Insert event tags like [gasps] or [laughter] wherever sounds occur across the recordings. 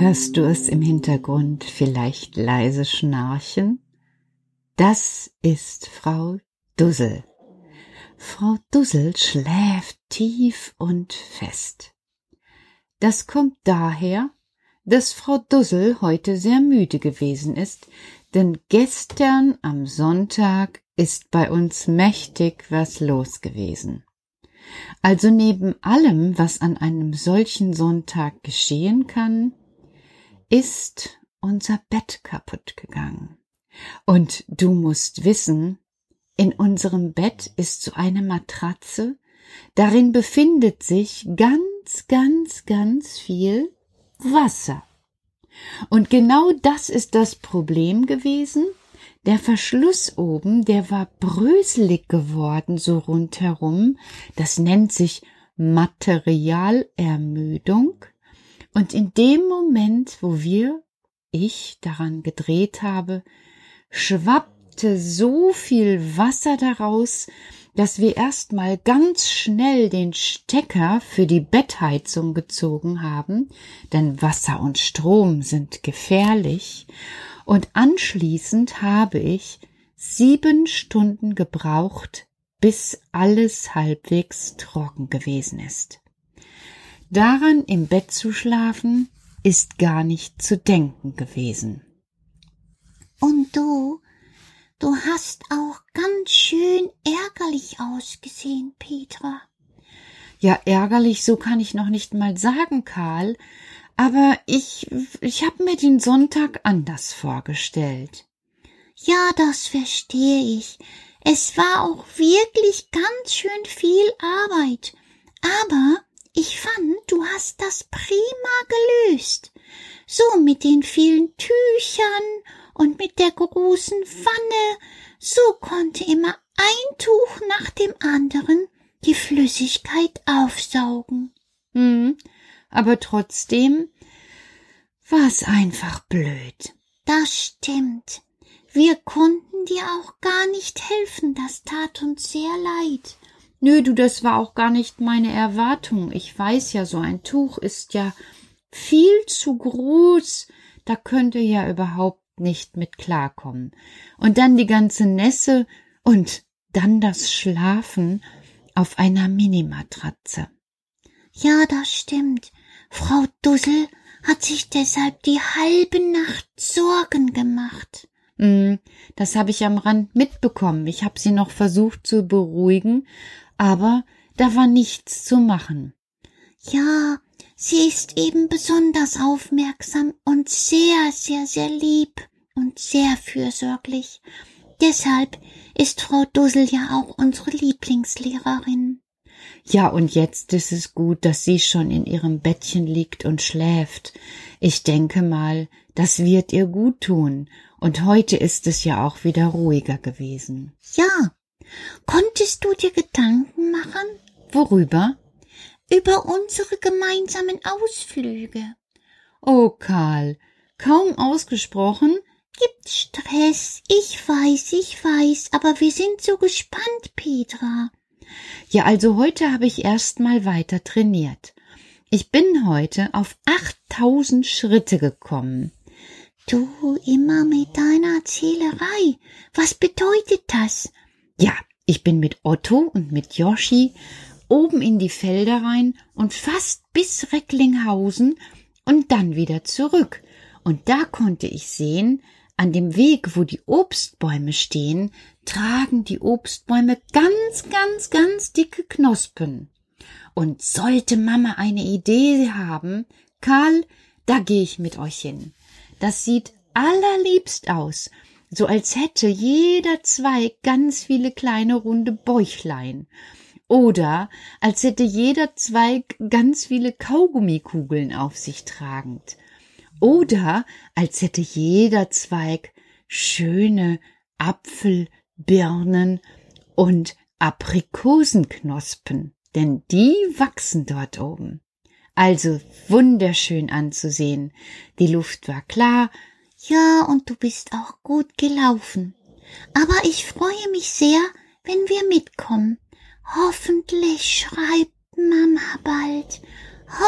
Hörst du es im Hintergrund vielleicht leise schnarchen? Das ist Frau Dussel. Frau Dussel schläft tief und fest. Das kommt daher, dass Frau Dussel heute sehr müde gewesen ist, denn gestern am Sonntag ist bei uns mächtig was los gewesen. Also neben allem, was an einem solchen Sonntag geschehen kann, ist unser Bett kaputt gegangen. Und du musst wissen, in unserem Bett ist so eine Matratze, darin befindet sich ganz, ganz, ganz viel Wasser. Und genau das ist das Problem gewesen. Der Verschluss oben, der war bröselig geworden so rundherum. Das nennt sich Materialermüdung. Und in dem Moment, wo wir, ich daran gedreht habe, schwappte so viel Wasser daraus, dass wir erstmal ganz schnell den Stecker für die Bettheizung gezogen haben, denn Wasser und Strom sind gefährlich, und anschließend habe ich sieben Stunden gebraucht, bis alles halbwegs trocken gewesen ist. Daran im Bett zu schlafen, ist gar nicht zu denken gewesen. Und du, du hast auch ganz schön ärgerlich ausgesehen, Petra. Ja, ärgerlich, so kann ich noch nicht mal sagen, Karl, aber ich, ich hab mir den Sonntag anders vorgestellt. Ja, das verstehe ich. Es war auch wirklich ganz schön viel Arbeit. Aber ich fand, du hast das prima gelöst. So mit den vielen Tüchern und mit der großen Pfanne, so konnte immer ein Tuch nach dem anderen die Flüssigkeit aufsaugen. Hm, aber trotzdem war's einfach blöd. Das stimmt. Wir konnten dir auch gar nicht helfen, das tat uns sehr leid. Nö, du, das war auch gar nicht meine Erwartung. Ich weiß ja, so ein Tuch ist ja viel zu groß. Da könnte ja überhaupt nicht mit klarkommen. Und dann die ganze Nässe und dann das Schlafen auf einer Minimatratze. Ja, das stimmt. Frau Dussel hat sich deshalb die halbe Nacht Sorgen gemacht. Mm, das habe ich am Rand mitbekommen. Ich habe sie noch versucht zu beruhigen, aber da war nichts zu machen. Ja, sie ist eben besonders aufmerksam und sehr, sehr, sehr lieb und sehr fürsorglich. Deshalb ist Frau Dussel ja auch unsere Lieblingslehrerin. Ja, und jetzt ist es gut, dass sie schon in ihrem Bettchen liegt und schläft. Ich denke mal, das wird ihr gut tun. Und heute ist es ja auch wieder ruhiger gewesen. Ja. Konntest du dir Gedanken machen? Worüber? Über unsere gemeinsamen Ausflüge. Oh, Karl, kaum ausgesprochen, Gibt Stress. Ich weiß, ich weiß, aber wir sind so gespannt, Petra. Ja, also heute habe ich erst mal weiter trainiert. Ich bin heute auf 8000 Schritte gekommen. Du immer mit deiner Zählerei. Was bedeutet das? Ja, ich bin mit Otto und mit Joschi oben in die Felder rein und fast bis Recklinghausen und dann wieder zurück. Und da konnte ich sehen, an dem Weg, wo die Obstbäume stehen, tragen die Obstbäume ganz, ganz, ganz dicke Knospen. Und sollte Mama eine Idee haben, Karl, da gehe ich mit euch hin. Das sieht allerliebst aus, so als hätte jeder Zweig ganz viele kleine runde Bäuchlein. Oder als hätte jeder Zweig ganz viele Kaugummikugeln auf sich tragend oder als hätte jeder Zweig schöne Apfel, Birnen und Aprikosenknospen, denn die wachsen dort oben. Also wunderschön anzusehen. Die Luft war klar. Ja, und du bist auch gut gelaufen. Aber ich freue mich sehr, wenn wir mitkommen. Hoffentlich schreibt Mama bald.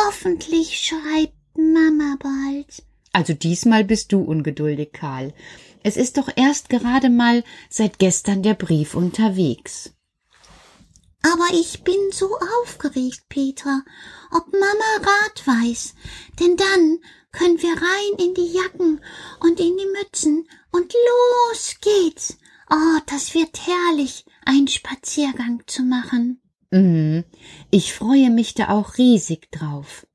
Hoffentlich schreibt Mama bald. Also diesmal bist du ungeduldig, Karl. Es ist doch erst gerade mal seit gestern der Brief unterwegs. Aber ich bin so aufgeregt, Petra, ob Mama Rat weiß, denn dann können wir rein in die Jacken und in die Mützen und los geht's. Oh, das wird herrlich, einen Spaziergang zu machen. Mhm. Ich freue mich da auch riesig drauf.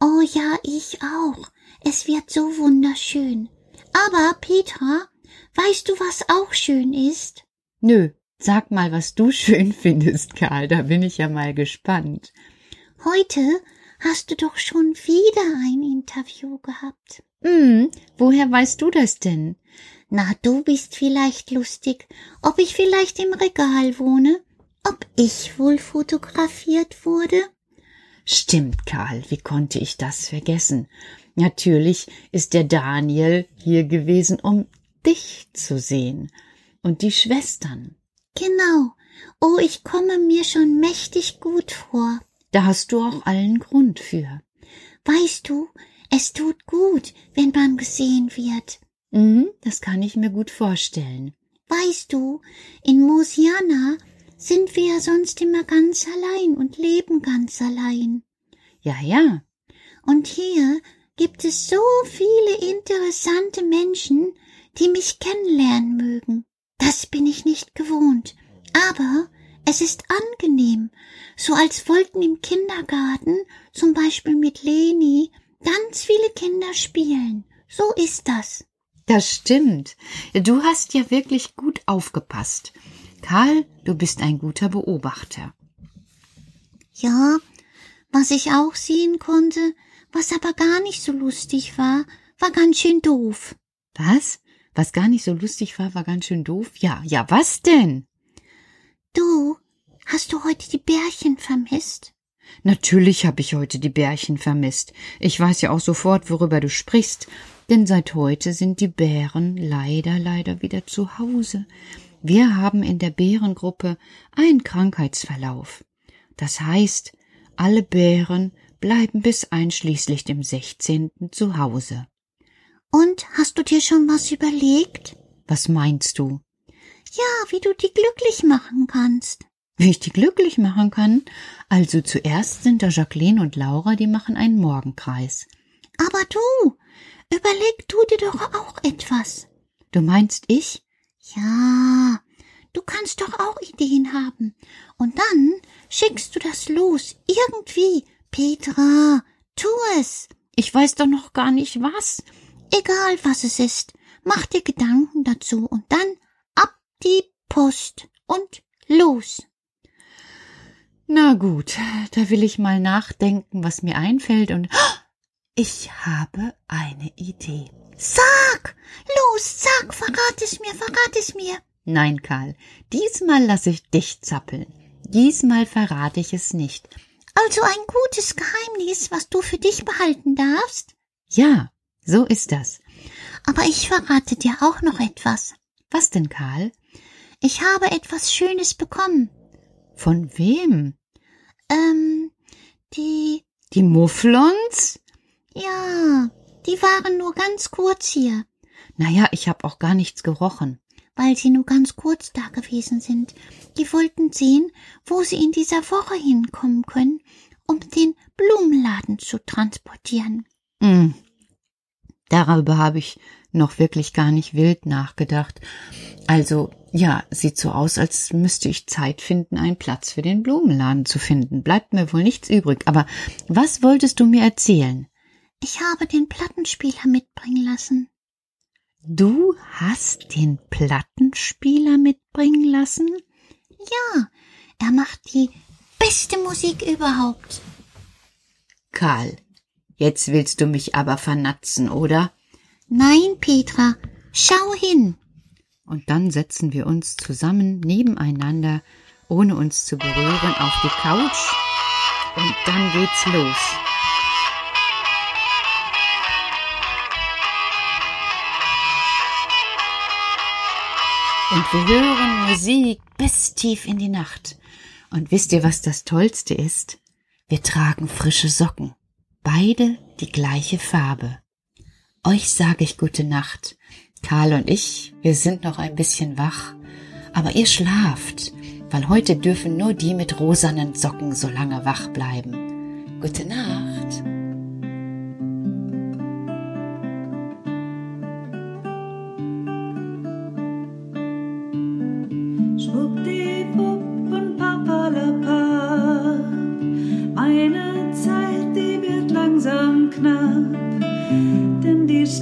Oh ja, ich auch. Es wird so wunderschön. Aber, Petra, weißt du, was auch schön ist? Nö, sag mal, was du schön [laughs] findest, Karl, da bin ich ja mal gespannt. Heute hast du doch schon wieder ein Interview gehabt. Hm, woher weißt du das denn? Na, du bist vielleicht lustig, ob ich vielleicht im Regal wohne, ob ich wohl fotografiert wurde. Stimmt, Karl, wie konnte ich das vergessen? Natürlich ist der Daniel hier gewesen, um dich zu sehen und die Schwestern. Genau. Oh, ich komme mir schon mächtig gut vor. Da hast du auch allen Grund für. Weißt du, es tut gut, wenn man gesehen wird. Mhm, das kann ich mir gut vorstellen. Weißt du, in Mosiana sind wir ja sonst immer ganz allein und leben ganz allein. Ja, ja. Und hier gibt es so viele interessante Menschen, die mich kennenlernen mögen. Das bin ich nicht gewohnt. Aber es ist angenehm, so als wollten im Kindergarten, zum Beispiel mit Leni, ganz viele Kinder spielen. So ist das. Das stimmt. Du hast ja wirklich gut aufgepasst. Karl, du bist ein guter Beobachter. Ja, was ich auch sehen konnte, was aber gar nicht so lustig war, war ganz schön doof. Was? Was gar nicht so lustig war, war ganz schön doof? Ja, ja, was denn? Du, hast du heute die Bärchen vermisst? Natürlich habe ich heute die Bärchen vermisst. Ich weiß ja auch sofort, worüber du sprichst, denn seit heute sind die Bären leider, leider wieder zu Hause. Wir haben in der Bärengruppe einen Krankheitsverlauf. Das heißt, alle Bären bleiben bis einschließlich dem 16. zu Hause. Und hast du dir schon was überlegt? Was meinst du? Ja, wie du die glücklich machen kannst. Wie ich die glücklich machen kann? Also zuerst sind da Jacqueline und Laura, die machen einen Morgenkreis. Aber du, überleg du dir doch auch etwas. Du meinst ich? Ja, du kannst doch auch Ideen haben. Und dann schickst du das los, irgendwie. Petra, tu es. Ich weiß doch noch gar nicht was. Egal was es ist, mach dir Gedanken dazu und dann ab die Post und los. Na gut, da will ich mal nachdenken, was mir einfällt und [gasps] ich habe eine Idee. Sag! Los, sag, verrat es mir, verrat es mir. Nein, Karl, diesmal lasse ich dich zappeln. Diesmal verrate ich es nicht. Also ein gutes Geheimnis, was du für dich behalten darfst? Ja, so ist das. Aber ich verrate dir auch noch etwas. Was denn, Karl? Ich habe etwas Schönes bekommen. Von wem? Ähm, die. Die Mufflons? Ja, die waren nur ganz kurz hier. Naja, ich hab auch gar nichts gerochen. Weil sie nur ganz kurz da gewesen sind. Die wollten sehen, wo sie in dieser Woche hinkommen können, um den Blumenladen zu transportieren. Hm. Darüber habe ich noch wirklich gar nicht wild nachgedacht. Also, ja, sieht so aus, als müsste ich Zeit finden, einen Platz für den Blumenladen zu finden. Bleibt mir wohl nichts übrig. Aber was wolltest du mir erzählen? Ich habe den Plattenspieler mitbringen lassen. Du hast den Plattenspieler mitbringen lassen? Ja, er macht die beste Musik überhaupt. Karl, jetzt willst du mich aber vernatzen, oder? Nein, Petra, schau hin. Und dann setzen wir uns zusammen nebeneinander, ohne uns zu berühren, auf die Couch und dann geht's los. Und wir hören Musik bis tief in die Nacht. Und wisst ihr, was das Tollste ist? Wir tragen frische Socken. Beide die gleiche Farbe. Euch sage ich gute Nacht. Karl und ich, wir sind noch ein bisschen wach. Aber ihr schlaft, weil heute dürfen nur die mit rosanen Socken so lange wach bleiben. Gute Nacht.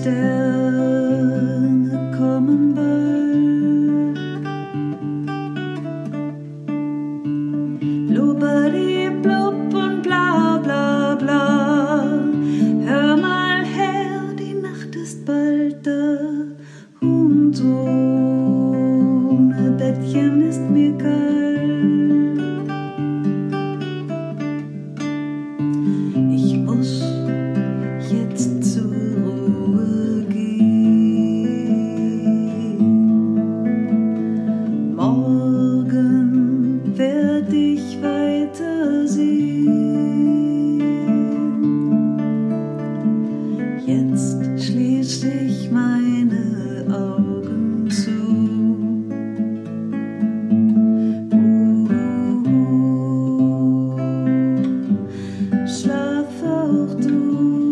Denn auch